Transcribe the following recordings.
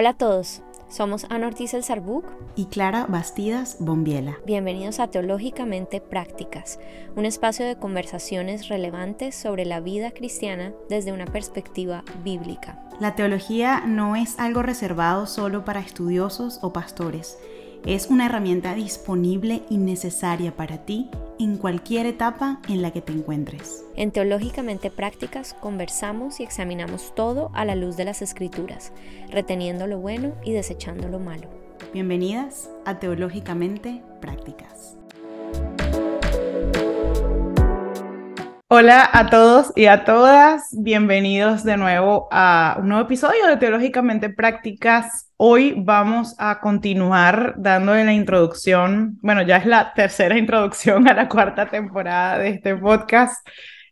Hola a todos, somos Ana Ortiz El Sarbuc y Clara Bastidas Bombiela. Bienvenidos a Teológicamente Prácticas, un espacio de conversaciones relevantes sobre la vida cristiana desde una perspectiva bíblica. La teología no es algo reservado solo para estudiosos o pastores es una herramienta disponible y necesaria para ti en cualquier etapa en la que te encuentres. En Teológicamente Prácticas conversamos y examinamos todo a la luz de las escrituras, reteniendo lo bueno y desechando lo malo. Bienvenidas a Teológicamente Prácticas. Hola a todos y a todas, bienvenidos de nuevo a un nuevo episodio de Teológicamente Prácticas Hoy vamos a continuar dando la introducción, bueno, ya es la tercera introducción a la cuarta temporada de este podcast,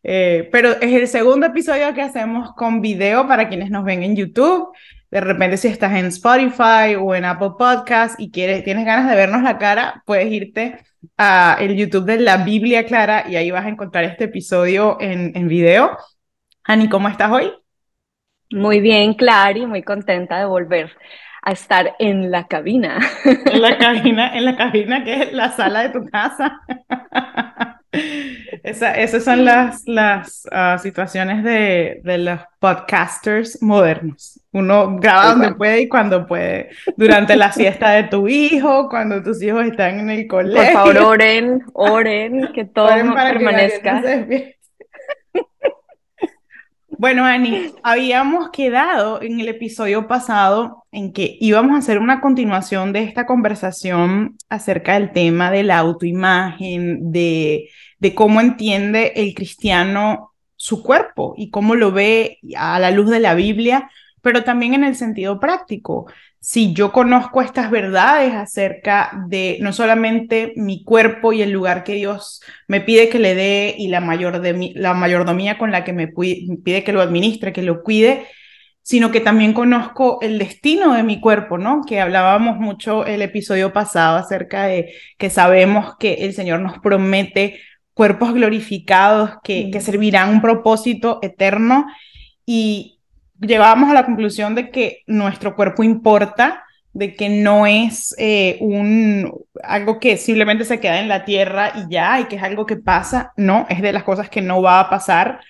eh, pero es el segundo episodio que hacemos con video para quienes nos ven en YouTube. De repente, si estás en Spotify o en Apple Podcast y quieres, tienes ganas de vernos la cara, puedes irte a el YouTube de la Biblia Clara y ahí vas a encontrar este episodio en, en video. Ani, ¿cómo estás hoy? Muy bien, Clary, muy contenta de volver a estar en la cabina. En la cabina, en la cabina que es la sala de tu casa. Esa, esas son las, las ah, situaciones de, de, los podcasters modernos. Uno graba donde puede y cuando puede. Durante la siesta de tu hijo, cuando tus hijos están en el colegio. Por favor, oren, oren, que todo permanezca. Bueno, Ani, habíamos quedado en el episodio pasado en que íbamos a hacer una continuación de esta conversación acerca del tema de la autoimagen, de, de cómo entiende el cristiano su cuerpo y cómo lo ve a la luz de la Biblia, pero también en el sentido práctico si yo conozco estas verdades acerca de no solamente mi cuerpo y el lugar que Dios me pide que le dé y la, mayor de la mayordomía con la que me pide que lo administre, que lo cuide, sino que también conozco el destino de mi cuerpo, ¿no? Que hablábamos mucho el episodio pasado acerca de que sabemos que el Señor nos promete cuerpos glorificados que, que servirán un propósito eterno y, llegábamos a la conclusión de que nuestro cuerpo importa, de que no es eh, un, algo que simplemente se queda en la tierra y ya, y que es algo que pasa, no, es de las cosas que no va a pasar.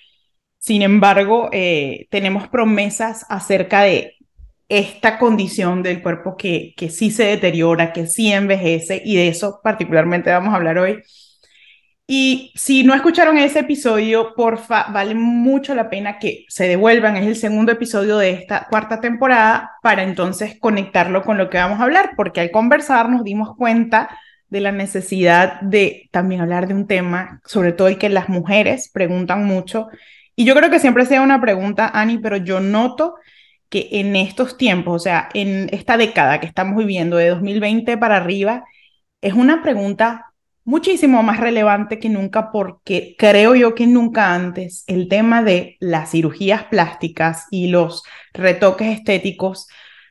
Sin embargo, eh, tenemos promesas acerca de esta condición del cuerpo que, que sí se deteriora, que sí envejece, y de eso particularmente vamos a hablar hoy. Y si no escucharon ese episodio, porfa, vale mucho la pena que se devuelvan. Es el segundo episodio de esta cuarta temporada para entonces conectarlo con lo que vamos a hablar, porque al conversar nos dimos cuenta de la necesidad de también hablar de un tema, sobre todo el que las mujeres preguntan mucho. Y yo creo que siempre sea una pregunta, Ani, pero yo noto que en estos tiempos, o sea, en esta década que estamos viviendo, de 2020 para arriba, es una pregunta muchísimo más relevante que nunca porque creo yo que nunca antes el tema de las cirugías plásticas y los retoques estéticos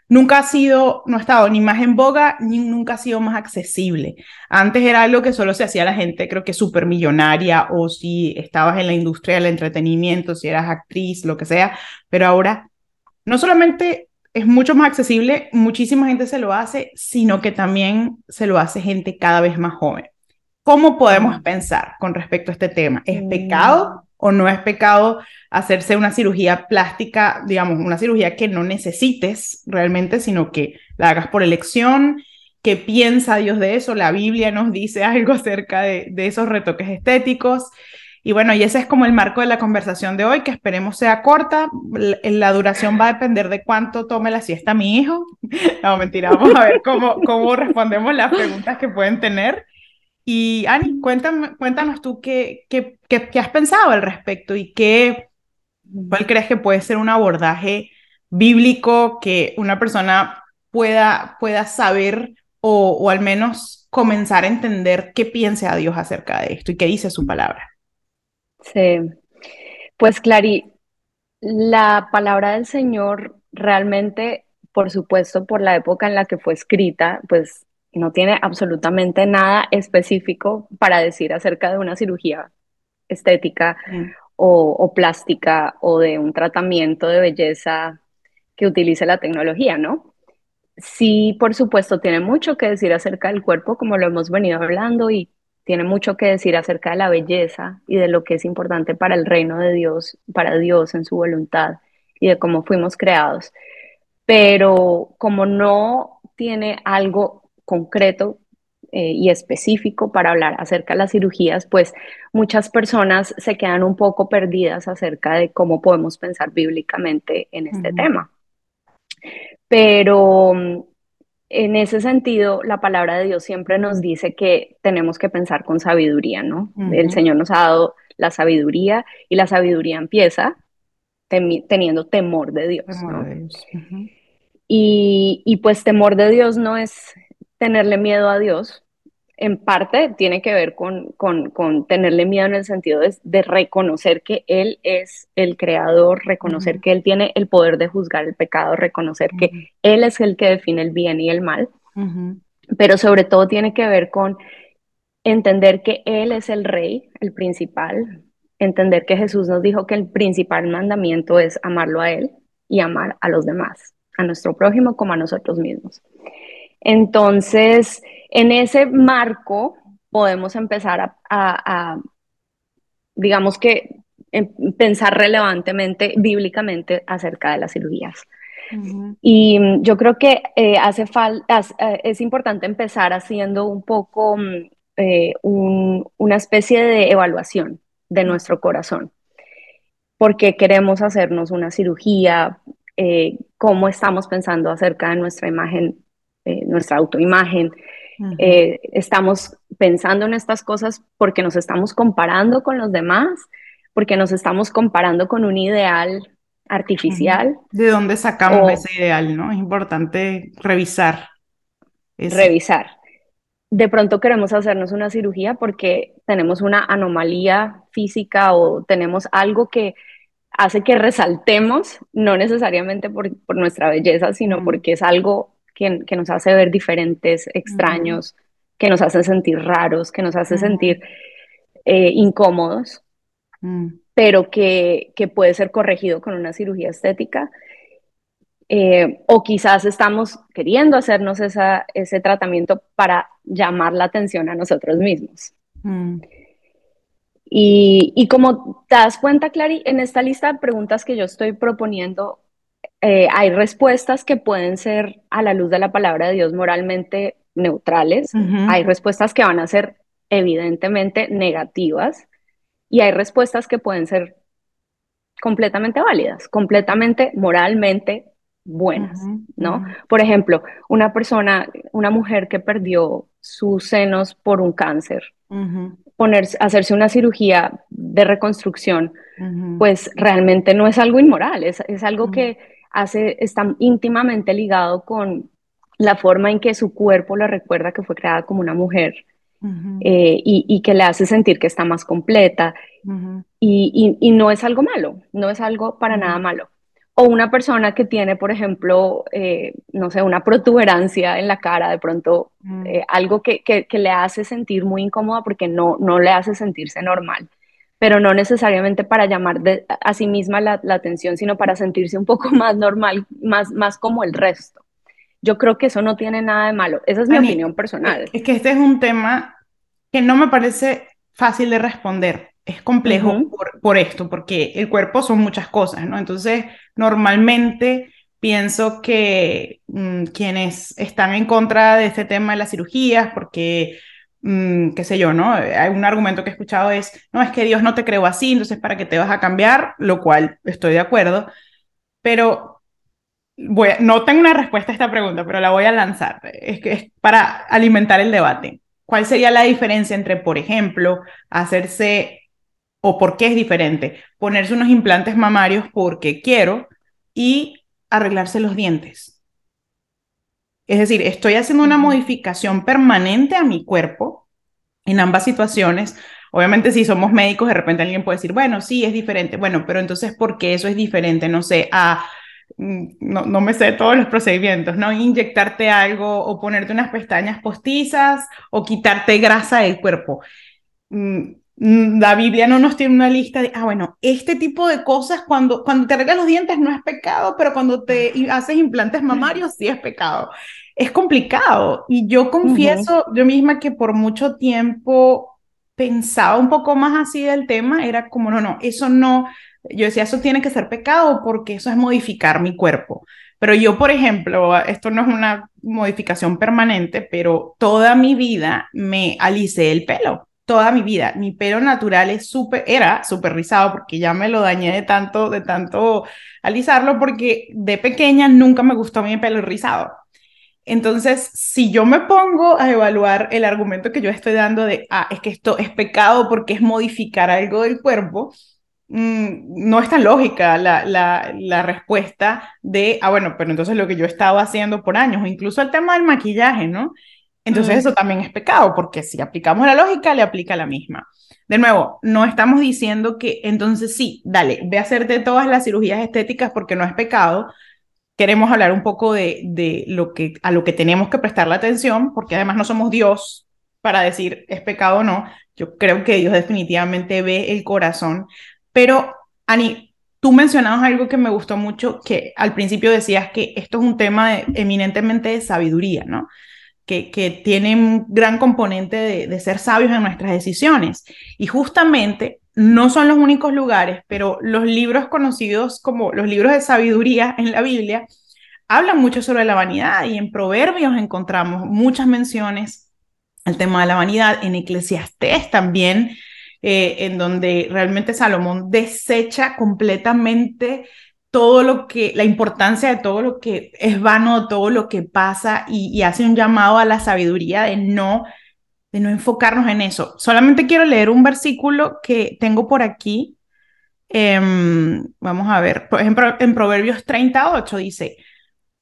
nunca ha sido, no ha estado ni más en boga, ni nunca ha sido más accesible. Antes era algo que solo se hacía la gente, creo que súper millonaria, o si estabas en la industria del entretenimiento, si eras actriz, lo que sea, pero ahora no solamente es mucho más accesible, muchísima gente se lo hace, sino que también se lo hace gente cada vez más joven. ¿Cómo podemos pensar con respecto a este tema? ¿Es mm. pecado o no es pecado hacerse una cirugía plástica, digamos, una cirugía que no necesites realmente, sino que la hagas por elección? ¿Qué piensa Dios de eso? La Biblia nos dice algo acerca de, esos retoques estéticos. Y bueno, y ese es como el marco de la conversación de hoy, que esperemos sea corta. La, duración va a depender de cuánto tome la siesta mi hijo. No, mentira, vamos a ver cómo, cómo respondemos las preguntas que pueden tener. Y Ani, cuéntame, cuéntanos tú qué, qué, qué, has pensado al respecto y qué, cuál crees que puede ser un abordaje bíblico que una persona pueda, pueda saber o, o al menos comenzar a entender qué piensa Dios acerca de esto y qué dice su palabra. Sí, pues Clary, la palabra del Señor realmente, por supuesto, por la época en la que fue escrita, pues no tiene absolutamente nada específico para decir acerca de una cirugía estética mm. o, plástica o de un tratamiento de belleza que utilice la tecnología, ¿no? sí, por supuesto, tiene mucho que decir acerca del cuerpo, como lo hemos venido hablando, y tiene mucho que decir acerca de la belleza y de lo que es importante para el reino de Dios, para Dios en su voluntad y de cómo fuimos creados. Pero como no tiene algo concreto eh, y específico para hablar acerca de las cirugías, pues muchas personas se quedan un poco perdidas acerca de cómo podemos pensar bíblicamente en este tema. Pero mm, en ese sentido, la palabra de Dios siempre nos dice que tenemos que pensar con sabiduría, ¿no? El Señor nos ha dado la sabiduría y la sabiduría empieza teniendo temor de Dios. y, y pues temor de Dios no es tenerle miedo a Dios, en parte tiene que ver con, con, tenerle miedo en el sentido de, reconocer que Él es el creador, reconocer que Él tiene el poder de juzgar el pecado, reconocer que Él es el que define el bien y el mal, pero sobre todo tiene que ver con entender que Él es el rey, el principal, entender que Jesús nos dijo que el principal mandamiento es amarlo a Él y amar a los demás, a nuestro prójimo como a nosotros mismos. Entonces, en ese marco podemos empezar a, digamos que, em, pensar relevantemente, bíblicamente, acerca de las cirugías. Y mm, yo creo que eh, hace falta, eh, es importante empezar haciendo un poco mm, eh, una especie de evaluación de nuestro corazón. ¿Por qué queremos hacernos una cirugía? ¿Cómo estamos pensando acerca de nuestra imagen eh, nuestra autoimagen. Eh, estamos pensando en estas cosas porque nos estamos comparando con los demás, porque nos estamos comparando con un ideal artificial. ¿De dónde sacamos ese ideal? ¿no? Es importante revisar. Revisar. De pronto queremos hacernos una cirugía porque tenemos una anomalía física o tenemos algo que hace que resaltemos, no necesariamente por, nuestra belleza, sino porque es algo que, nos hace ver diferentes, extraños, que nos hace sentir raros, que nos hace sentir eh, incómodos, mm. pero que, puede ser corregido con una cirugía estética. Eh, o quizás estamos queriendo hacernos ese tratamiento para llamar la atención a nosotros mismos. Mm. Y, y, como te das cuenta, Clary, en esta lista de preguntas que yo estoy proponiendo, eh, hay respuestas que pueden ser a la luz de la palabra de Dios moralmente neutrales, hay respuestas que van a ser evidentemente negativas y hay respuestas que pueden ser completamente válidas, completamente moralmente buenas, ¿no? Por ejemplo, una persona, una mujer que perdió sus senos por un cáncer, hacerse una cirugía de reconstrucción, pues realmente no es algo inmoral, es, es algo que hace, está íntimamente ligado con la forma en que su cuerpo le recuerda que fue creada como una mujer eh, y, que le hace sentir que está más completa. y, no es algo malo, no es algo para nada malo. O una persona que tiene, por ejemplo, eh, no sé, una protuberancia en la cara, de pronto eh, algo que, que, le hace sentir muy incómoda porque no, no le hace sentirse normal pero no necesariamente para llamar a sí misma la, atención, sino para sentirse un poco más normal, más, más como el resto. Yo creo que eso no tiene nada de malo. Esa es mi opinión personal. Es que este es un tema que no me parece fácil de responder. Es complejo por, por, esto, porque el cuerpo son muchas cosas, ¿no? Entonces, normalmente pienso que mm, quienes están en contra de este tema de las cirugías, porque Mm, qué sé yo, ¿no? Hay un argumento que he escuchado es, no, es que Dios no te creó así, entonces para qué te vas a cambiar, lo cual estoy de acuerdo, pero no tengo una respuesta a esta pregunta, pero la voy a lanzar, es que es para alimentar el debate. ¿Cuál sería la diferencia entre, por ejemplo, hacerse, o por qué es diferente, ponerse unos implantes mamarios porque quiero y arreglarse los dientes? Es decir, estoy haciendo una modificación permanente a mi cuerpo en ambas situaciones. Obviamente, si somos médicos, de repente alguien puede decir, bueno, sí, es diferente. Bueno, pero entonces, ¿por qué eso es diferente? No sé, a, mm, no, no me sé todos los procedimientos, ¿no? Inyectarte algo o ponerte unas pestañas postizas o quitarte grasa del cuerpo. Mm, la Biblia no nos tiene una lista de, ah, bueno, este tipo de cosas, cuando, cuando te arreglas los dientes no es pecado, pero cuando te haces implantes mamarios sí es pecado. Es complicado. Y yo confieso yo misma que por mucho tiempo pensaba un poco más así del tema, era como, no, no, eso no, yo decía, eso tiene que ser pecado porque eso es modificar mi cuerpo. Pero yo, por ejemplo, esto no es una modificación permanente, pero toda mi vida me alicé el pelo toda mi vida. Mi pelo natural es súper, era súper rizado porque ya me lo dañé de tanto, de tanto alisarlo porque de pequeña nunca me gustó mi pelo rizado. Entonces, si yo me pongo a evaluar el argumento que yo estoy dando de, ah, es que esto es pecado porque es modificar algo del cuerpo, mm, no es tan lógica la, la, la, respuesta de, ah, bueno, pero entonces lo que yo estaba haciendo por años, incluso el tema del maquillaje, ¿no? Entonces eso también es pecado, porque si aplicamos la lógica, le aplica la misma. De nuevo, no estamos diciendo que entonces sí, dale, ve a hacerte todas las cirugías estéticas porque no es pecado. Queremos hablar un poco de, de lo que, a lo que tenemos que prestar la atención, porque además no somos Dios para decir es pecado o no. Yo creo que Dios definitivamente ve el corazón. Pero, Ani, tú mencionabas algo que me gustó mucho, que al principio decías que esto es un tema eminentemente de sabiduría, ¿no? Que, que tiene un gran componente de, ser sabios en nuestras decisiones. Y justamente no son los únicos lugares, pero los libros conocidos como los libros de sabiduría en la Biblia hablan mucho sobre la vanidad y en Proverbios encontramos muchas menciones al tema de la vanidad, en Eclesiastés también, eh, en donde realmente Salomón desecha completamente todo lo que, la importancia de todo lo que es vano, todo lo que pasa y, hace un llamado a la sabiduría de no, de no enfocarnos en eso. Solamente quiero leer un versículo que tengo por aquí. Em, vamos a ver, por ejemplo, en Proverbios 38 dice,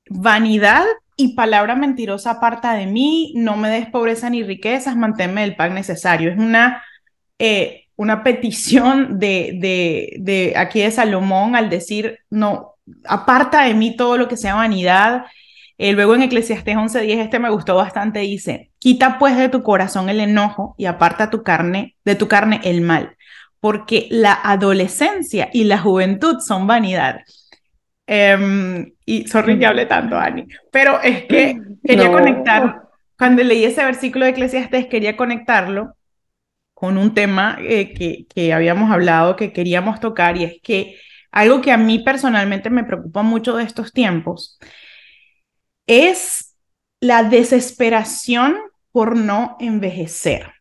vanidad y palabra mentirosa aparta de mí, no me des pobreza ni riquezas, manténme el pan necesario. Es una... Eh, una petición de, de, de aquí de Salomón al decir, no, aparta de mí todo lo que sea vanidad. Eh, luego en Eclesiastés 11:10, este me gustó bastante, dice, quita pues de tu corazón el enojo y aparta tu carne, de tu carne el mal, porque la adolescencia y la juventud son vanidad. Em, y sorry que hable tanto, Ani, pero es que quería conectar, cuando leí ese versículo de Eclesiastés, quería conectarlo con un tema eh, que, que habíamos hablado, que queríamos tocar, y es que algo que a mí personalmente me preocupa mucho de estos tiempos es la desesperación por no envejecer.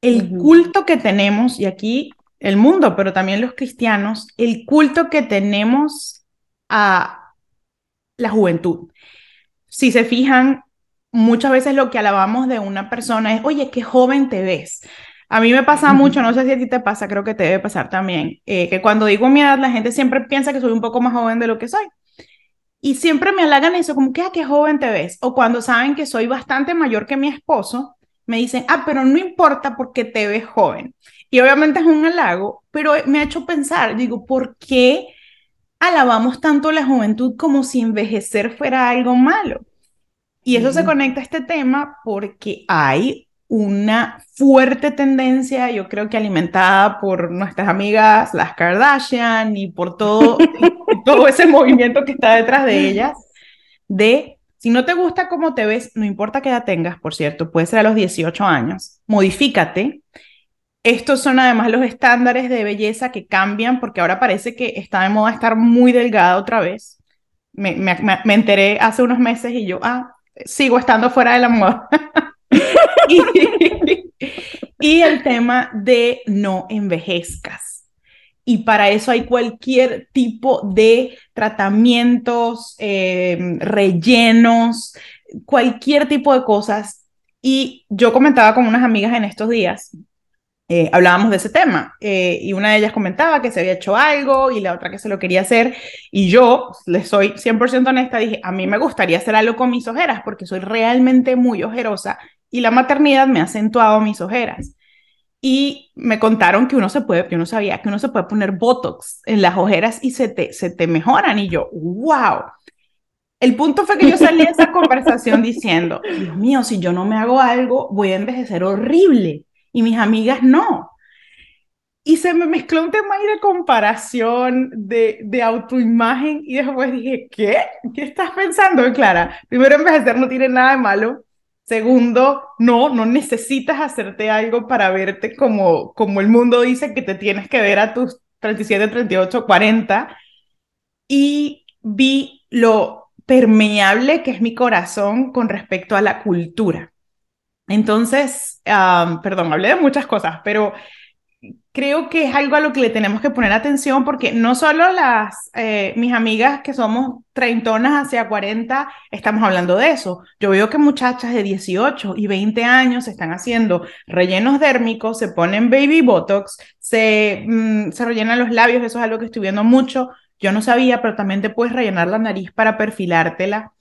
El culto que tenemos, y aquí el mundo, pero también los cristianos, el culto que tenemos a la juventud. Si se fijan, muchas veces lo que alabamos de una persona es, oye, qué joven te ves. A mí me pasa mucho, no sé si a ti te pasa, creo que te debe pasar también, eh, que cuando digo mi edad, la gente siempre piensa que soy un poco más joven de lo que soy. Y siempre me halagan eso, como que, ah, qué joven te ves. O cuando saben que soy bastante mayor que mi esposo, me dicen, ah, pero no importa porque te ves joven. Y obviamente es un halago, pero me ha hecho pensar, digo, ¿por qué alabamos tanto la juventud como si envejecer fuera algo malo? Y eso se conecta a este tema porque hay una fuerte tendencia, yo creo que alimentada por nuestras amigas las Kardashian y por todo, todo ese movimiento que está detrás de ellas, de si no te gusta cómo te ves, no importa qué edad tengas, por cierto, puede ser a los 18 años, modifícate. Estos son además los estándares de belleza que cambian porque ahora parece que está de moda estar muy delgada otra vez. Me, me, me enteré hace unos meses y yo, ah, sigo estando fuera de la moda. y, el tema de no envejezcas. Y para eso hay cualquier tipo de tratamientos, em, rellenos, cualquier tipo de cosas. Y yo comentaba con unas amigas en estos días, eh, hablábamos de ese tema eh, y una de ellas comentaba que se había hecho algo y la otra que se lo quería hacer y yo, les soy 100% honesta, dije, a mí me gustaría hacer algo con mis ojeras porque soy realmente muy ojerosa y la maternidad me ha acentuado mis ojeras. Y me contaron que uno se puede, yo no sabía que uno se puede poner Botox en las ojeras y se te, se te mejoran. Y yo, wow. El punto fue que yo salí de esa conversación diciendo, Dios mío, si yo no me hago algo, voy a envejecer horrible. Y mis amigas no. y se me mezcló un tema ahí de comparación, de, de autoimagen, y después dije, ¿qué? ¿Qué estás pensando, Clara? Primero, envejecer no tiene nada de malo. Segundo, no, no necesitas hacerte algo para verte como, como el mundo dice que te tienes que ver a tus 37, 38, 40. Y vi lo permeable que es mi corazón con respecto a la cultura. Entonces, perdón, hablé de muchas cosas, pero creo que es algo a lo que le tenemos que poner atención porque no solo las, eh, mis amigas que somos treintonas hacia 40, estamos hablando de eso. Yo veo que muchachas de 18 y 20 años están haciendo rellenos dérmicos, se ponen baby botox, se, mm, se rellenan los labios, eso es algo que estoy viendo mucho. Yo no sabía, pero también te puedes rellenar la nariz para perfilártela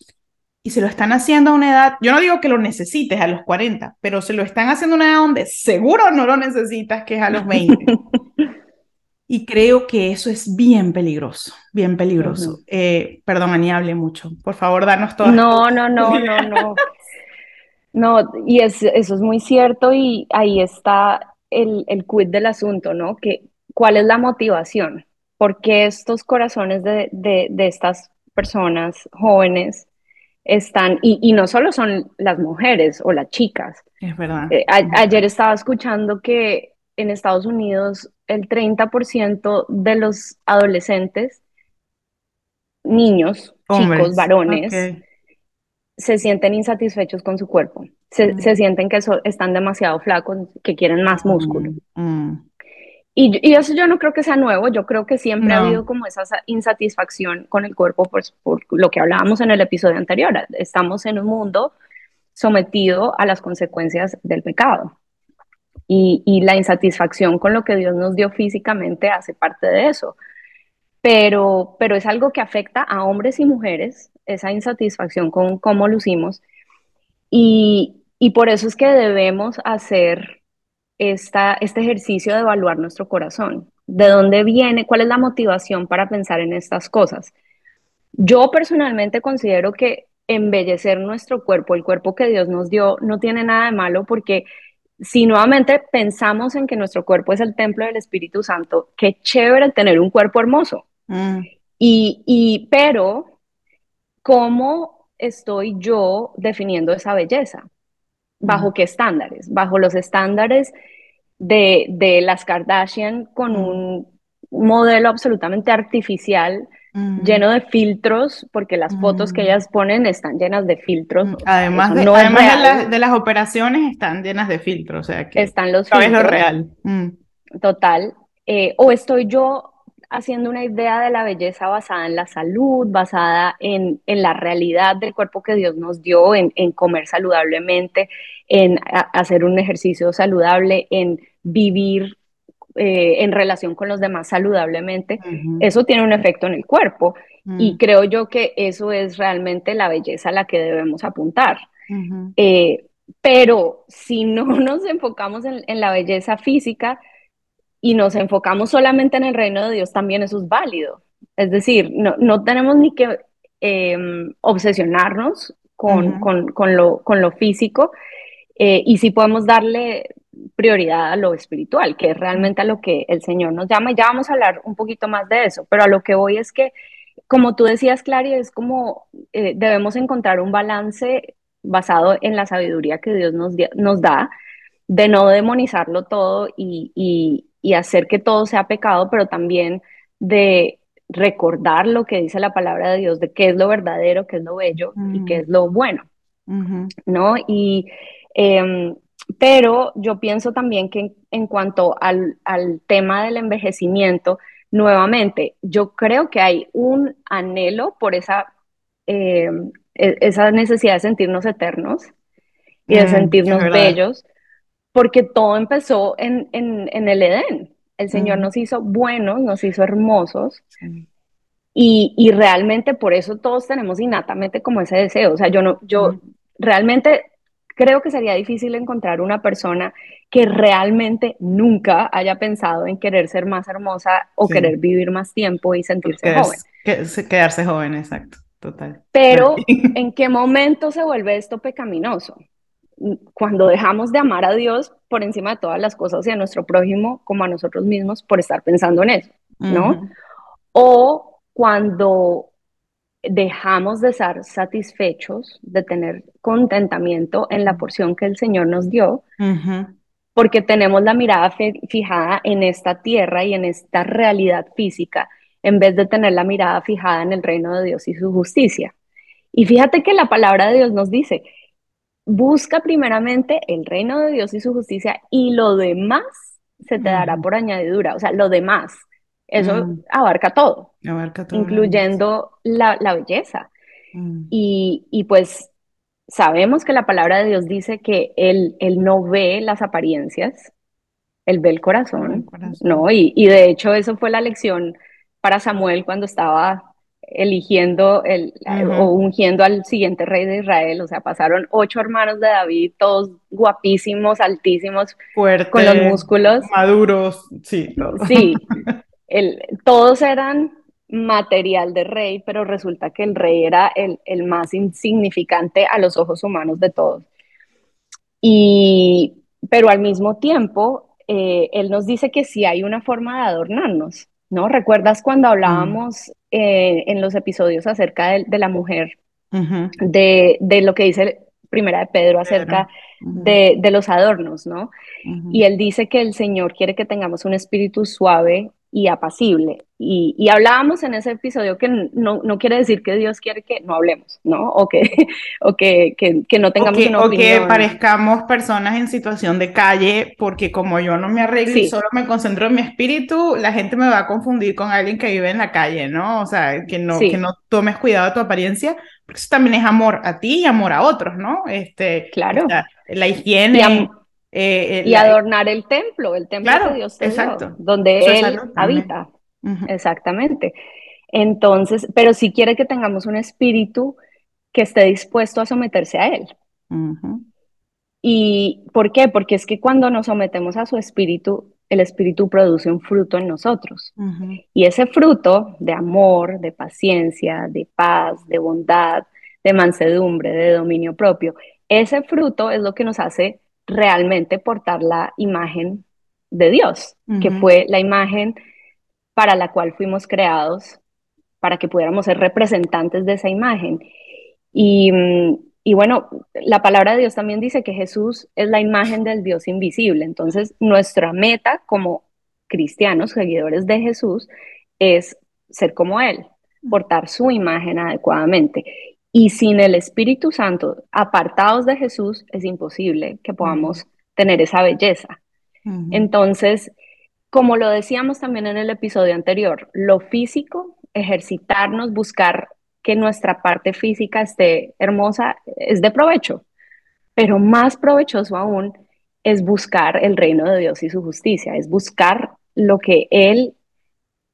y se lo están haciendo a una edad, yo no digo que lo necesites a los 40, pero se lo están haciendo a una edad donde seguro no lo necesitas, que es a los 20. y creo que eso es bien peligroso, bien peligroso. Eh, perdón, Ani, hable mucho. Por favor, danos todo. No, no, no, no, no. No, y es, eso es muy cierto y ahí está el, el quid del asunto, ¿no? Que, ¿Cuál es la motivación? Porque estos corazones de, de, de estas personas jóvenes están, y, no solo son las mujeres o las chicas. Es verdad. Eh, ayer estaba escuchando que en Estados Unidos el 30% de los adolescentes, niños, chicos, varones, se sienten insatisfechos con su cuerpo. Se, mm. sienten que están demasiado flacos, que quieren más mm, músculo. Mm. Y, eso yo no creo que sea nuevo, yo creo que siempre ha habido como esa insatisfacción con el cuerpo pues, por lo que hablábamos en el episodio anterior. Estamos en un mundo sometido a las consecuencias del pecado. Y, la insatisfacción con lo que Dios nos dio físicamente hace parte de eso. Pero, pero es algo que afecta a hombres y mujeres, esa insatisfacción con cómo lucimos. Y, y por eso es que debemos hacer esta, este ejercicio de evaluar nuestro corazón. ¿De dónde viene? ¿Cuál es la motivación para pensar en estas cosas? Yo personalmente considero que embellecer nuestro cuerpo, el cuerpo que Dios nos dio, no tiene nada de malo porque si nuevamente pensamos en que nuestro cuerpo es el templo del Espíritu Santo, qué chévere tener un cuerpo hermoso. Mm. Y, y, pero, ¿cómo estoy yo definiendo esa belleza? ¿Bajo qué estándares? Bajo los estándares de, las Kardashian con un modelo absolutamente artificial, lleno de filtros, porque las fotos que ellas ponen están llenas de filtros. Además, de, además de, las operaciones están llenas de filtros, o sea que están los filtros. lo real. Total. Eh, o estoy yo haciendo una idea de la belleza basada en la salud, basada en, la realidad del cuerpo que Dios nos dio, en, comer saludablemente, en hacer un ejercicio saludable, en vivir eh, en relación con los demás saludablemente. Eso tiene un efecto en el cuerpo y mm. creo yo que eso es realmente la belleza a la que debemos apuntar. Eh, pero si no nos enfocamos en la belleza física, y nos enfocamos solamente en el reino de Dios, también eso es válido. Es decir, no, no tenemos ni que em, obsesionarnos con, con, con, lo, con, lo, físico eh, y sí podemos darle prioridad a lo espiritual, que es realmente a lo que el Señor nos llama. Y ya vamos a hablar un poquito más de eso, pero a lo que voy es que, como tú decías, Clary, es como eh, debemos encontrar un balance basado en la sabiduría que Dios nos, nos da, de no demonizarlo todo y, y hacer que todo sea pecado, pero también de recordar lo que dice la palabra de Dios, de qué es lo verdadero, qué es lo bello y qué es lo bueno, ¿no? Y, em, pero yo pienso también que en, cuanto al, tema del envejecimiento, nuevamente, yo creo que hay un anhelo por esa, em, e, esa necesidad de sentirnos eternos y de mm, sentirnos bellos, porque todo empezó en, el Edén. El Señor nos hizo buenos, nos hizo hermosos. Y, realmente por eso todos tenemos innatamente como ese deseo. O sea, yo no, yo realmente creo que sería difícil encontrar una persona que realmente nunca haya pensado en querer ser más hermosa o querer vivir más tiempo y sentirse joven. quedarse joven, exacto, total. Pero, ¿en qué momento se vuelve esto pecaminoso? Cuando dejamos de amar a Dios por encima de todas las cosas y a nuestro prójimo como a nosotros mismos por estar pensando en eso, ¿no? O cuando dejamos de estar satisfechos, de tener contentamiento en la porción que el Señor nos dio, porque tenemos la mirada fijada en esta tierra y en esta realidad física, en vez de tener la mirada fijada en el reino de Dios y su justicia. Y fíjate que la palabra de Dios nos dice, busca primeramente el reino de Dios y su justicia y lo demás se te dará por añadidura, o sea, lo demás. Eso mm. abarca todo, abarca todo incluyendo la, belleza. Mm. Y, pues sabemos que la palabra de Dios dice que él, él no ve las apariencias, él ve el corazón, ¿no? Y, y, de hecho eso fue la lección para Samuel cuando estaba eligiendo el, o ungiendo al siguiente rey de Israel. O sea, pasaron ocho hermanos de David, todos guapísimos, altísimos, Fuertes, con los músculos. Maduros, sí. Sí, el, todos eran material de rey, pero resulta que el rey era el, el más insignificante a los ojos humanos de todos. Y, pero al mismo tiempo, eh, él nos dice que sí hay una forma de adornarnos, ¿no? ¿Recuerdas cuando hablábamos eh, en los episodios acerca de, la mujer, de, de, lo que dice Primera de Pedro acerca de, de, los adornos, ¿no? Y él dice que el Señor quiere que tengamos un espíritu suave y apacible. Y, hablábamos en ese episodio que no, no, quiere decir que Dios quiere que no hablemos, ¿no? O que, o que, que, no tengamos una opinión. O que parezcamos personas en situación de calle, porque como yo no me arreglo y solo me concentro en mi espíritu, la gente me va a confundir con alguien que vive en la calle, ¿no? O sea, que no, que no tomes cuidado de tu apariencia, porque eso también es amor a ti y amor a otros, ¿no? Este, claro. La, higiene. Eh, y adornar el templo, el templo de Dios exacto. donde Él habita. Exactamente. Entonces, pero si quiere que tengamos un espíritu que esté dispuesto a someterse a Él. ¿Y por qué? Porque es que cuando nos sometemos a su espíritu, el espíritu produce un fruto en nosotros. Y ese fruto de amor, de paciencia, de paz, de bondad, de mansedumbre, de dominio propio, ese fruto es lo que nos hace realmente portar la imagen de Dios, que fue la imagen para la cual fuimos creados, para que pudiéramos ser representantes de esa imagen. Y, y, bueno, la palabra de Dios también dice que Jesús es la imagen del Dios invisible. Entonces, nuestra meta como cristianos, seguidores de Jesús, es ser como Él, portar su imagen adecuadamente. Y sin el Espíritu Santo, apartados de Jesús, es imposible que podamos tener esa belleza. Entonces, como lo decíamos también en el episodio anterior, lo físico, ejercitarnos, buscar que nuestra parte física esté hermosa, es de provecho, pero más provechoso aún es buscar el reino de Dios y su justicia, es buscar lo que Él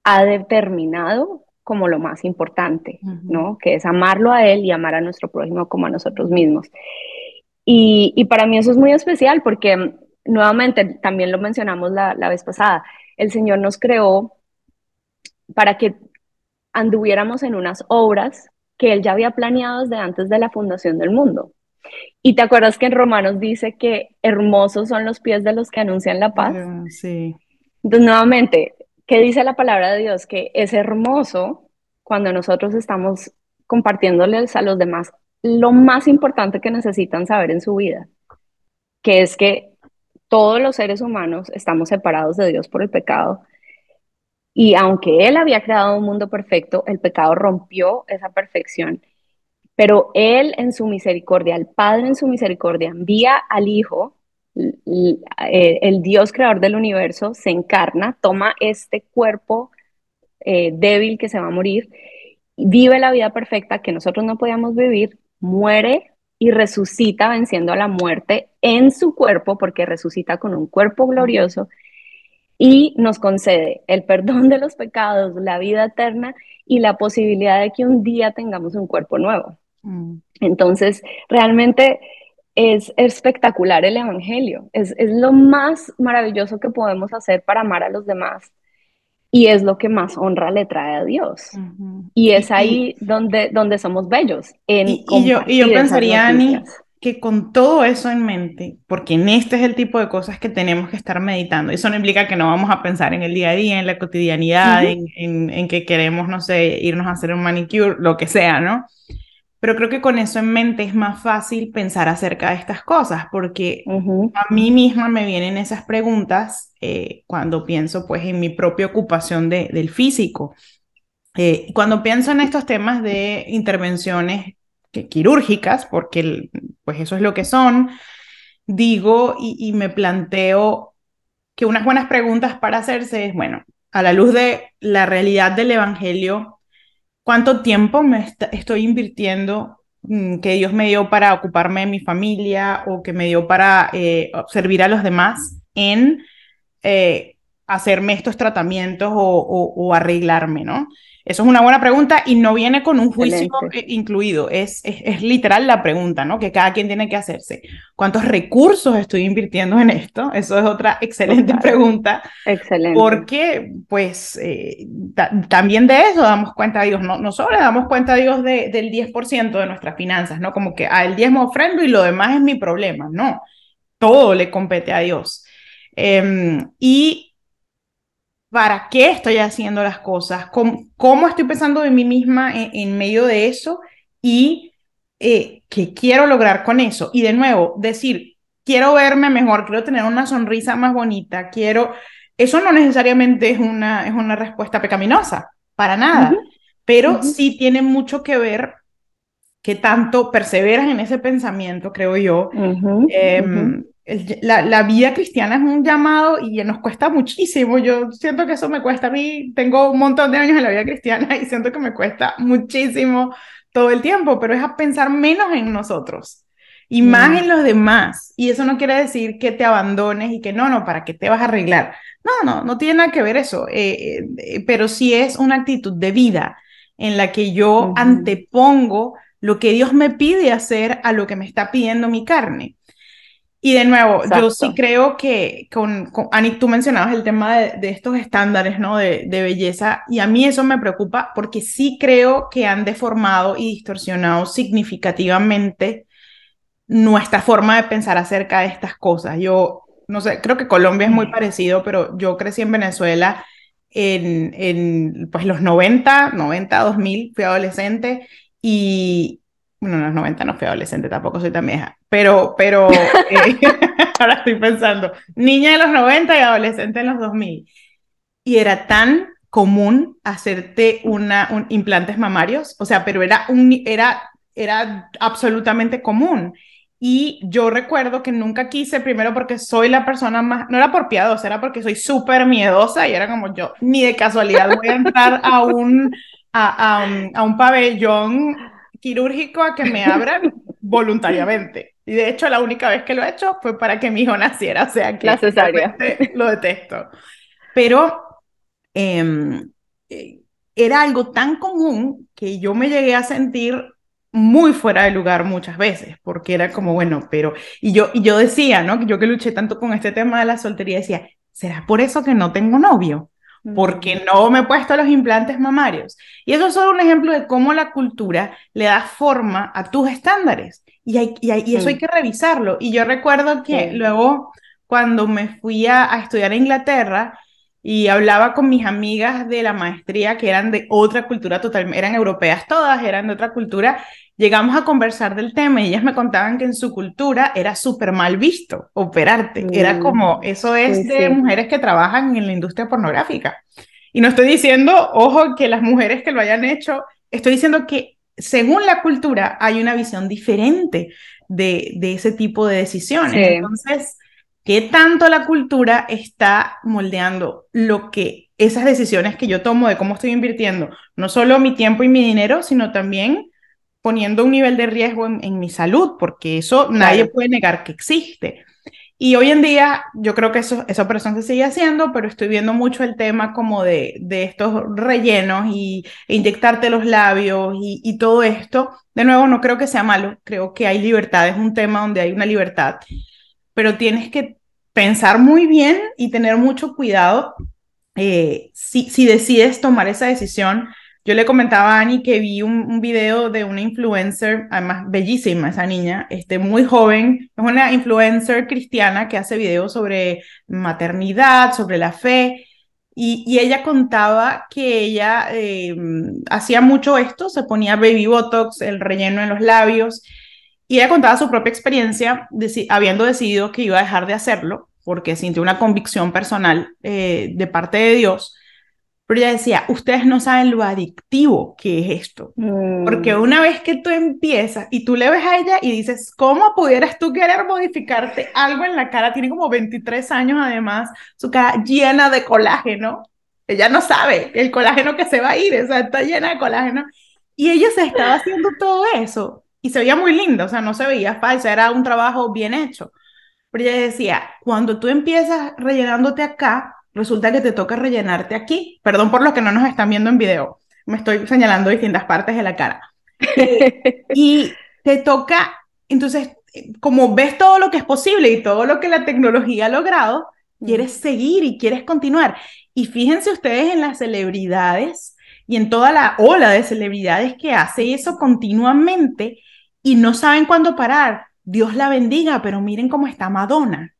ha determinado como lo más importante, ¿no? Que es amarlo a Él y amar a nuestro prójimo como a nosotros mismos. Y, para mí eso es muy especial porque, nuevamente, también lo mencionamos la, vez pasada, el Señor nos creó para que anduviéramos en unas obras que Él ya había planeado desde antes de la fundación del mundo. Y te acuerdas que en Romanos dice que hermosos son los pies de los que anuncian la paz. Sí. Entonces, nuevamente, ¿Qué dice la palabra de Dios? Que es hermoso cuando nosotros estamos compartiéndoles a los demás lo más importante que necesitan saber en su vida, que es que todos los seres humanos estamos separados de Dios por el pecado. Y aunque Él había creado un mundo perfecto, el pecado rompió esa perfección. Pero Él en su misericordia, el Padre en su misericordia, envía al Hijo el Dios creador del universo se encarna, toma este cuerpo eh, débil que se va a morir, vive la vida perfecta que nosotros no podíamos vivir, muere y resucita venciendo a la muerte en su cuerpo, porque resucita con un cuerpo glorioso y nos concede el perdón de los pecados, la vida eterna y la posibilidad de que un día tengamos un cuerpo nuevo. Mm. Entonces, realmente es espectacular el Evangelio, es, lo más maravilloso que podemos hacer para amar a los demás y es lo que más honra le trae a Dios. Y es ahí donde, donde somos bellos. En y, yo, y yo pensaría, Ani, que con todo eso en mente, porque en este es el tipo de cosas que tenemos que estar meditando, eso no implica que no vamos a pensar en el día a día, en la cotidianidad, en, en, en, que queremos, no sé, irnos a hacer un manicure, lo que sea, ¿no? Pero creo que con eso en mente es más fácil pensar acerca de estas cosas, porque a mí misma me vienen esas preguntas eh, cuando pienso pues en mi propia ocupación de, del físico. Eh, cuando pienso en estos temas de intervenciones quirúrgicas, porque pues eso es lo que son, digo y, y me planteo que unas buenas preguntas para hacerse es, bueno, a la luz de la realidad del Evangelio, cuánto tiempo me estoy invirtiendo mm, que Dios me dio para ocuparme de mi familia o que me dio para eh, servir a los demás en eh, hacerme estos tratamientos o, o arreglarme, ¿no? Eso es una buena pregunta y no viene con un juicio incluido, es, es, literal la pregunta, ¿no? Que cada quien tiene que hacerse. ¿Cuántos recursos estoy invirtiendo en esto? Eso es otra excelente pregunta. Excelente. Porque, pues, eh, también de eso damos cuenta a Dios, no, no solo damos cuenta a Dios de, del 10% de nuestras finanzas, ¿no? Como que al diezmo ofrendo y lo demás es mi problema, no. Todo le compete a Dios. Em, y para qué estoy haciendo las cosas, cómo, estoy pensando de mí misma en, medio de eso y eh, qué quiero lograr con eso. Y de nuevo, decir, quiero verme mejor, quiero tener una sonrisa más bonita, quiero... Eso no necesariamente es una, es una respuesta pecaminosa, para nada, pero sí tiene mucho que ver que tanto perseveras en ese pensamiento, creo yo, la, la, vida cristiana es un llamado y nos cuesta muchísimo. Yo siento que eso me cuesta a mí. Tengo un montón de años en la vida cristiana y siento que me cuesta muchísimo todo el tiempo, pero es a pensar menos en nosotros y más mm. en los demás. Y eso no quiere decir que te abandones y que no, no, ¿para qué te vas a arreglar? No, no, no tiene nada que ver eso, eh, eh, pero sí es una actitud de vida en la que yo antepongo lo que Dios me pide hacer a lo que me está pidiendo mi carne. Y de nuevo, yo sí creo que con, con, Ani, tú mencionabas el tema de, de estos estándares, ¿no? De, de, belleza, y a mí eso me preocupa porque sí creo que han deformado y distorsionado significativamente nuestra forma de pensar acerca de estas cosas. Yo, no sé, creo que Colombia es muy parecido, pero yo crecí en Venezuela en, en pues los 90, 90, 2000, fui adolescente y, bueno, en los 90 no fui adolescente, tampoco soy tan vieja, pero, pero eh, ahora estoy pensando, niña de los 90 y adolescente en los 2000. Y era tan común hacerte una, un, implantes mamarios, o sea, pero era, un, era, era absolutamente común. Y yo recuerdo que nunca quise, primero porque soy la persona más, no era por piadosa, era porque soy súper miedosa y era como yo, ni de casualidad voy a entrar a un, a, a, un, a un pabellón quirúrgico a que me abran voluntariamente. Y de hecho, la única vez que lo he hecho fue para que mi hijo naciera, o sea que la cesárea. lo detesto. Pero eh, era algo tan común que yo me llegué a sentir muy fuera de lugar muchas veces, porque era como, bueno, pero, y yo, y yo decía, ¿no? Yo que luché tanto con este tema de la soltería, decía, ¿será por eso que no tengo novio? Porque no me he puesto los implantes mamarios. Y eso es solo un ejemplo de cómo la cultura le da forma a tus estándares. Y, hay, y, eso hay que revisarlo. Y yo recuerdo que luego, cuando me fui a, a, estudiar a Inglaterra y hablaba con mis amigas de la maestría, que eran de otra cultura total, eran europeas todas, eran de otra cultura, llegamos a conversar del tema y ellas me contaban que en su cultura era súper mal visto operarte. Era mm. como, eso es de mujeres que trabajan en la industria pornográfica. Y no estoy diciendo, ojo, que las mujeres que lo hayan hecho, estoy diciendo que según la cultura hay una visión diferente de, de ese tipo de decisiones. Entonces, ¿qué tanto la cultura está moldeando lo que esas decisiones que yo tomo de cómo estoy invirtiendo, no solo mi tiempo y mi dinero, sino también poniendo un nivel de riesgo en, mi salud, porque eso nadie puede negar que existe. Y hoy en día yo creo que eso, esa operación se sigue haciendo, pero estoy viendo mucho el tema como de, de estos rellenos y e inyectarte los labios y, y, todo esto. De nuevo, no creo que sea malo, creo que hay libertad, es un tema donde hay una libertad, pero tienes que pensar muy bien y tener mucho cuidado eh, si, si decides tomar esa decisión Yo le comentaba a Ani que vi un, video de una influencer, además bellísima esa niña, este, muy joven, es una influencer cristiana que hace videos sobre maternidad, sobre la fe, y, ella contaba que ella eh, hacía mucho esto, se ponía baby botox, el relleno en los labios, y ella contaba su propia experiencia, habiendo decidido que iba a dejar de hacerlo, porque sintió una convicción personal eh, de parte de Dios. Pero ella decía, ustedes no saben lo adictivo que es esto. Porque mm. una vez que tú empiezas y tú le ves a ella y dices, ¿cómo pudieras tú querer modificarte algo en la cara? Tiene como 23 años además, su cara llena de colágeno. Ella no sabe el colágeno que se va a ir, o sea, está llena de colágeno. Y ella se estaba haciendo todo eso y se veía muy linda, o sea, no se veía falsa, era un trabajo bien hecho. Pero ella decía, cuando tú empiezas rellenándote acá, resulta que te toca rellenarte aquí. Perdón por los que no nos están viendo en video, me estoy señalando distintas partes de la cara. y te toca, entonces, como ves todo lo que es posible y todo lo que la tecnología ha logrado, quieres seguir y quieres continuar. Y fíjense ustedes en las celebridades y en toda la ola de celebridades que hace eso continuamente y no saben cuándo parar. Dios la bendiga, pero miren cómo está Madonna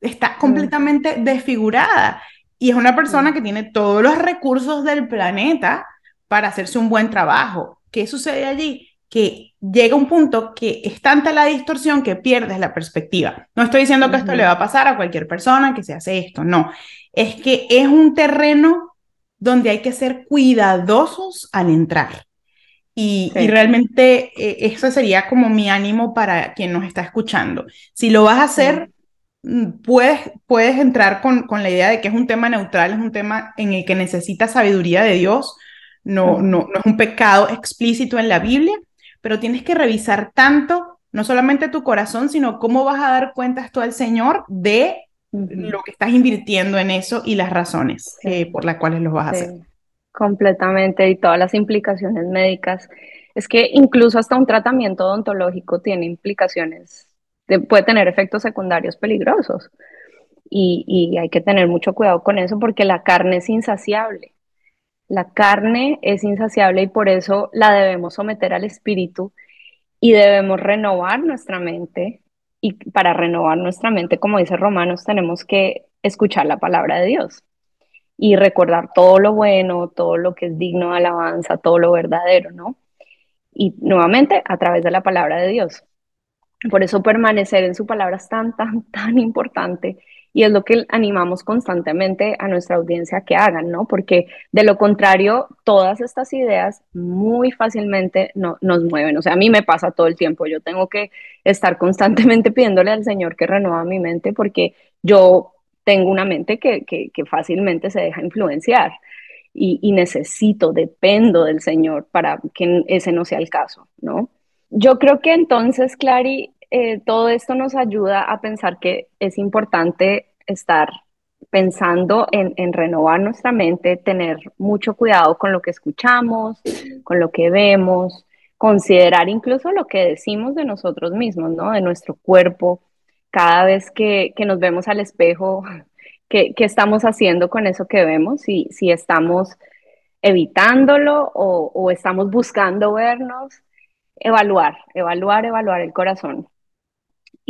está completamente desfigurada y es una persona que tiene todos los recursos del planeta para hacerse un buen trabajo. ¿Qué sucede allí? Que llega un punto que es tanta la distorsión que pierdes la perspectiva. No estoy diciendo que esto le va a pasar a cualquier persona que se hace esto, no. Es que es un terreno donde hay que ser cuidadosos al entrar. Y, realmente eh, eso sería como mi ánimo para quien nos está escuchando. Si lo vas a hacer, Mm, puedes, puedes entrar con, con, la idea de que es un tema neutral, es un tema en el que necesitas sabiduría de Dios, no, no, no es un pecado explícito en la Biblia, pero tienes que revisar tanto, no solamente tu corazón, sino cómo vas a dar cuentas tú al Señor de lo que estás invirtiendo en eso y las razones eh, por las cuales lo vas a hacer. Completamente, y todas las implicaciones médicas. Es que incluso hasta un tratamiento odontológico tiene implicaciones puede tener efectos secundarios peligrosos. Y, hay que tener mucho cuidado con eso porque la carne es insaciable. La carne es insaciable y por eso la debemos someter al espíritu y debemos renovar nuestra mente. Y para renovar nuestra mente, como dice Romanos, tenemos que escuchar la palabra de Dios y recordar todo lo bueno, todo lo que es digno de alabanza, todo lo verdadero, ¿no? Y nuevamente a través de la palabra de Dios. Por eso permanecer en su palabra es tan, tan, tan importante y es lo que animamos constantemente a nuestra audiencia que hagan, ¿no? Porque de lo contrario, todas estas ideas muy fácilmente no, nos mueven. O sea, a mí me pasa todo el tiempo. Yo tengo que estar constantemente pidiéndole al Señor que renueva mi mente porque yo tengo una mente que, que, fácilmente se deja influenciar y, y necesito, dependo del Señor para que ese no sea el caso, ¿no? Yo creo que entonces, Clary, eh, todo esto nos ayuda a pensar que es importante estar pensando en, renovar nuestra mente, tener mucho cuidado con lo que escuchamos, con lo que vemos, considerar incluso lo que decimos de nosotros mismos, ¿no? De nuestro cuerpo. Cada vez que, nos vemos al espejo, ¿qué, estamos haciendo con eso que vemos? Si, si estamos evitándolo o, o estamos buscando vernos evaluar, evaluar, evaluar el corazón.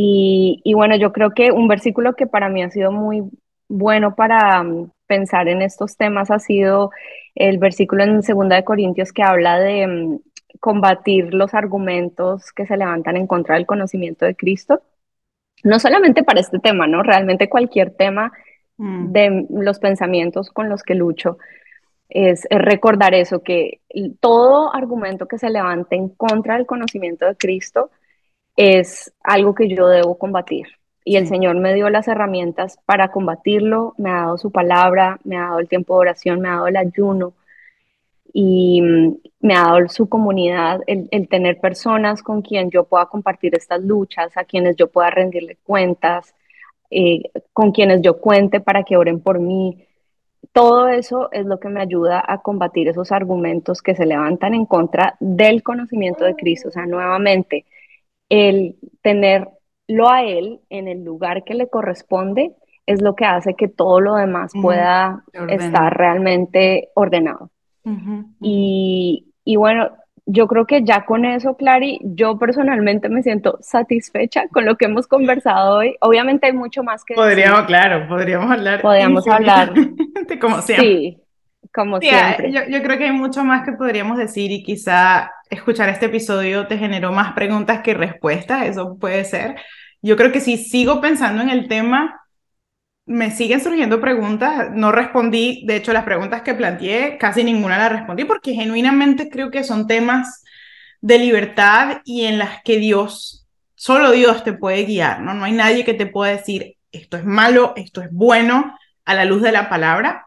Y, bueno, yo creo que un versículo que para mí ha sido muy bueno para um, pensar en estos temas ha sido el versículo en 2 de Corintios que habla de um, combatir los argumentos que se levantan en contra del conocimiento de Cristo. No solamente para este tema, ¿no? Realmente cualquier tema mm. de los pensamientos con los que lucho es, recordar eso, que todo argumento que se levante en contra del conocimiento de Cristo es algo que yo debo combatir. Y el Señor me dio las herramientas para combatirlo, me ha dado su palabra, me ha dado el tiempo de oración, me ha dado el ayuno y mm, me ha dado su comunidad, el, tener personas con quien yo pueda compartir estas luchas, a quienes yo pueda rendirle cuentas, eh, con quienes yo cuente para que oren por mí, todo eso es lo que me ayuda a combatir esos argumentos que se levantan en contra del conocimiento de Cristo. O sea, nuevamente, el tenerlo a Él en el lugar que le corresponde es lo que hace que todo lo demás pueda estar realmente ordenado. Y, y bueno, yo creo que ya con eso, Clary, yo personalmente me siento satisfecha con lo que hemos conversado hoy. Obviamente hay mucho más que Podríamos, claro, podríamos hablar. Podríamos hablar. como siempre. Sí, como siempre. Yo, yo, creo que hay mucho más que podríamos decir y quizá escuchar este episodio te generó más preguntas que respuestas, eso puede ser. Yo creo que si sigo pensando en el tema, me siguen surgiendo preguntas, no respondí, de hecho las preguntas que planteé, casi ninguna la respondí porque genuinamente creo que son temas de libertad y en las que Dios, solo Dios te puede guiar, ¿no? No hay nadie que te pueda decir esto es malo, esto es bueno a la luz de la palabra.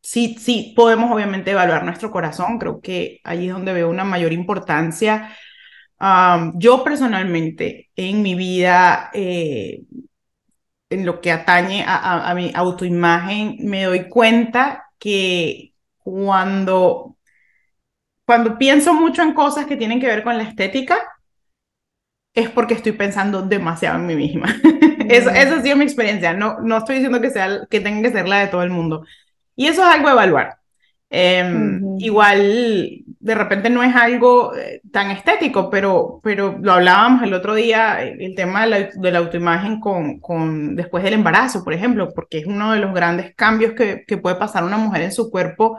Sí, sí, podemos obviamente evaluar nuestro corazón, creo que ahí es donde veo una mayor importancia. yo personalmente en mi vida eh, en lo que atañe a, mi autoimagen, me doy cuenta que cuando, cuando pienso mucho en cosas que tienen que ver con la estética, es porque estoy pensando demasiado en mí misma. eso, esa ha sido mi experiencia. No, no estoy diciendo que, sea, que tenga que ser la de todo el mundo. Y eso es algo a evaluar. Em, igual, de repente no es algo eh, tan estético, pero, pero lo hablábamos el otro día, el tema de la, autoimagen con, con, después del embarazo, por ejemplo, porque es uno de los grandes cambios que, que puede pasar una mujer en su cuerpo.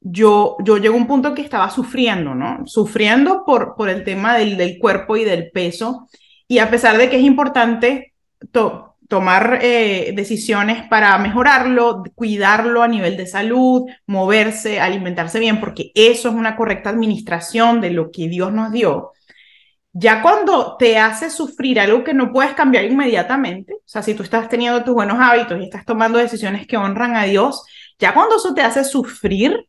Yo, yo llego a un punto que estaba sufriendo, ¿no? Sufriendo por, por el tema del, del cuerpo y del peso. Y a pesar de que es importante tomar eh, decisiones para mejorarlo, cuidarlo a nivel de salud, moverse, alimentarse bien, porque eso es una correcta administración de lo que Dios nos dio. Ya cuando te hace sufrir algo que no puedes cambiar inmediatamente, o sea, si tú estás teniendo tus buenos hábitos y estás tomando decisiones que honran a Dios, ya cuando eso te hace sufrir,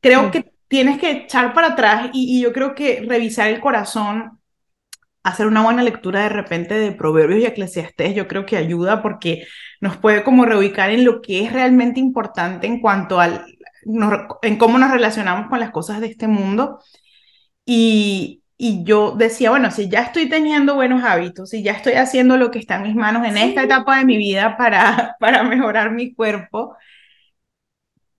creo que tienes que echar para atrás y, y yo creo que revisar el corazón hacer una buena lectura de repente de Proverbios y Eclesiastés, yo creo que ayuda porque nos puede como reubicar en lo que es realmente importante en cuanto al, en cómo nos relacionamos con las cosas de este mundo. Y, y yo decía, bueno, si ya estoy teniendo buenos hábitos, si ya estoy haciendo lo que está en mis manos en esta etapa de mi vida para, para mejorar mi cuerpo,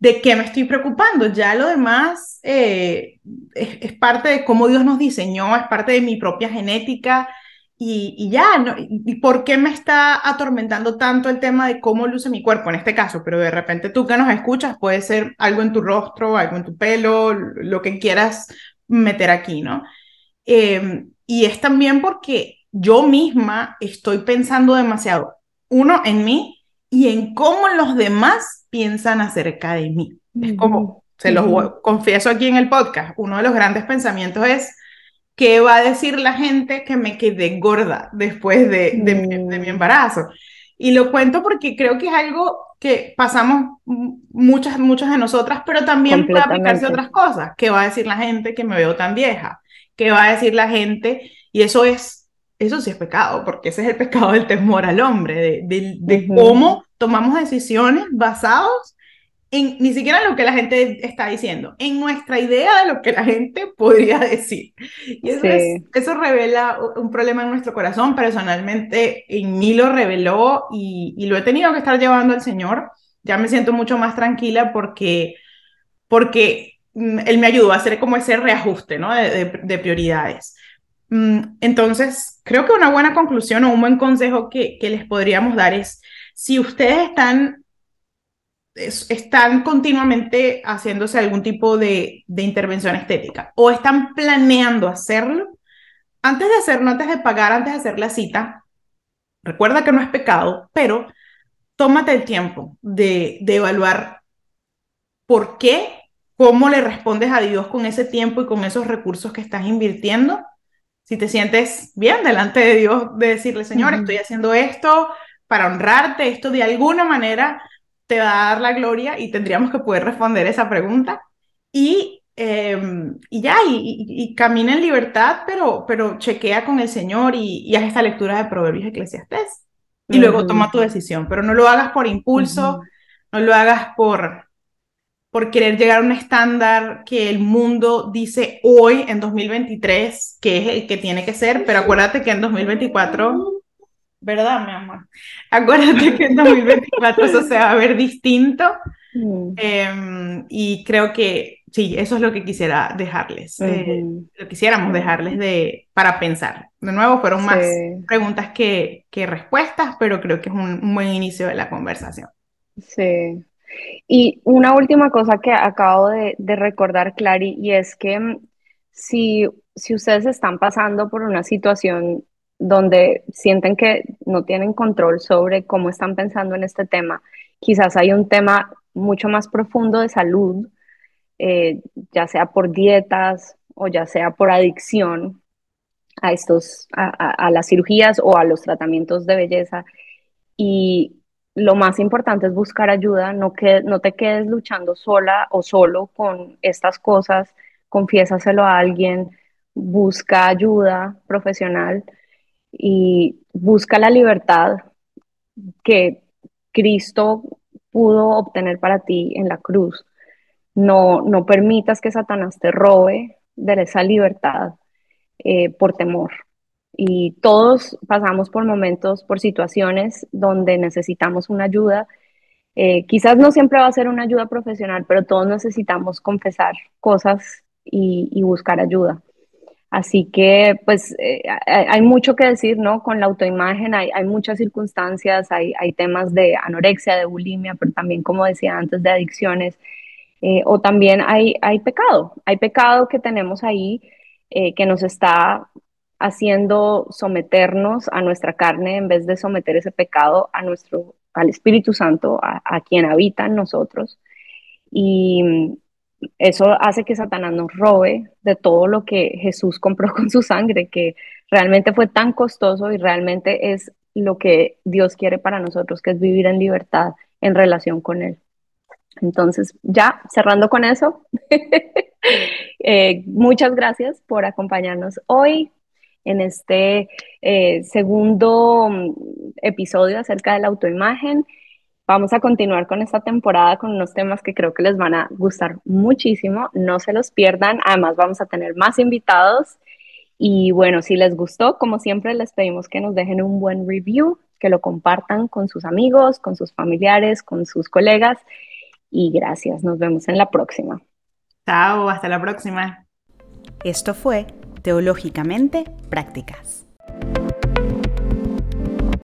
¿de qué me estoy preocupando? Ya lo demás eh, es, parte de cómo Dios nos diseñó, es parte de mi propia genética y, ya, ¿no? ¿Y por qué me está atormentando tanto el tema de cómo luce mi cuerpo en este caso? Pero de repente tú que nos escuchas puede ser algo en tu rostro, algo en tu pelo, lo que quieras meter aquí, ¿no? Em, y es también porque yo misma estoy pensando demasiado, uno, en mí y en cómo los demás piensan acerca de mí. Es como, se los confieso aquí en el podcast, uno de los grandes pensamientos es, ¿qué va a decir la gente que me quedé gorda después de, de, mi, mm. embarazo? Y lo cuento porque creo que es algo que pasamos muchas, muchas de nosotras, pero también puede aplicarse a otras cosas. ¿Qué va a decir la gente que me veo tan vieja? ¿Qué va a decir la gente? Y eso es eso sí es pecado, porque ese es el pecado del temor al hombre, de, de, cómo tomamos decisiones basados en ni siquiera lo que la gente está diciendo, en nuestra idea de lo que la gente podría decir. Y eso, eso revela un problema en nuestro corazón. Personalmente, en mí lo reveló y, y, lo he tenido que estar llevando al Señor. Ya me siento mucho más tranquila porque, porque mm, Él me ayudó a hacer como ese reajuste ¿no? de, de prioridades. Mm, entonces, creo que una buena conclusión o un buen consejo que, les podríamos dar es, si ustedes están, están continuamente haciéndose algún tipo de, de intervención estética o están planeando hacerlo, antes de hacerlo, antes de pagar, antes de hacer la cita, recuerda que no es pecado, pero tómate el tiempo de, de evaluar por qué, cómo le respondes a Dios con ese tiempo y con esos recursos que estás invirtiendo si te sientes bien delante de Dios, de decirle, Señor, estoy haciendo esto para honrarte, esto de alguna manera te va a dar la gloria y tendríamos que poder responder esa pregunta. Y, em, y ya, y, camina en libertad, pero, pero chequea con el Señor y, haz esta lectura de Proverbios Eclesiastés. Y luego toma tu decisión, pero no lo hagas por impulso, no lo hagas por, por querer llegar a un estándar que el mundo dice hoy, en 2023, que es el que tiene que ser, pero acuérdate que en 2024, ¿verdad, mi amor? Acuérdate que en 2024 eso se va a ver distinto Mm. Em, y creo que sí, eso es lo que quisiera dejarles, eh, lo quisiéramos dejarles de, para pensar. De nuevo, fueron más preguntas que, que, respuestas, pero creo que es un, buen inicio de la conversación. Sí. Y una última cosa que acabo de, recordar, Clary, y es que mm, si, si ustedes están pasando por una situación donde sienten que no tienen control sobre cómo están pensando en este tema, quizás hay un tema mucho más profundo de salud, eh, ya sea por dietas o ya sea por adicción a, estos, a, las cirugías o a los tratamientos de belleza. Y lo más importante es buscar ayuda, no, que, no te quedes luchando sola o solo con estas cosas, confiésaselo a alguien, busca ayuda profesional y busca la libertad que Cristo pudo obtener para ti en la cruz. No, no permitas que Satanás te robe de esa libertad eh, por temor. Y todos pasamos por momentos, por situaciones donde necesitamos una ayuda. Eh, quizás no siempre va a ser una ayuda profesional, pero todos necesitamos confesar cosas y buscar ayuda. Así que, pues, eh, hay, mucho que decir, ¿no? Con la autoimagen hay, muchas circunstancias, hay, temas de anorexia, de bulimia, pero también, como decía antes, de adicciones. Eh, o también hay, hay pecado, hay pecado que tenemos ahí que nos está haciendo someternos a nuestra carne en vez de someter ese pecado a nuestro, al Espíritu Santo, a, quien habita en nosotros. Y, eso hace que Satanás nos robe de todo lo que Jesús compró con su sangre, que realmente fue tan costoso y realmente es lo que Dios quiere para nosotros, que es vivir en libertad en relación con Él. Entonces, ya cerrando con eso, eh, muchas gracias por acompañarnos hoy en este eh, segundo mm, episodio acerca de la autoimagen. Vamos a continuar con esta temporada con unos temas que creo que les van a gustar muchísimo. No se los pierdan. Además, vamos a tener más invitados. Y bueno, si les gustó, como siempre, les pedimos que nos dejen un buen review, que lo compartan con sus amigos, con sus familiares, con sus colegas. Y gracias. Nos vemos en la próxima. Chao, hasta la próxima. Esto fue teológicamente prácticas.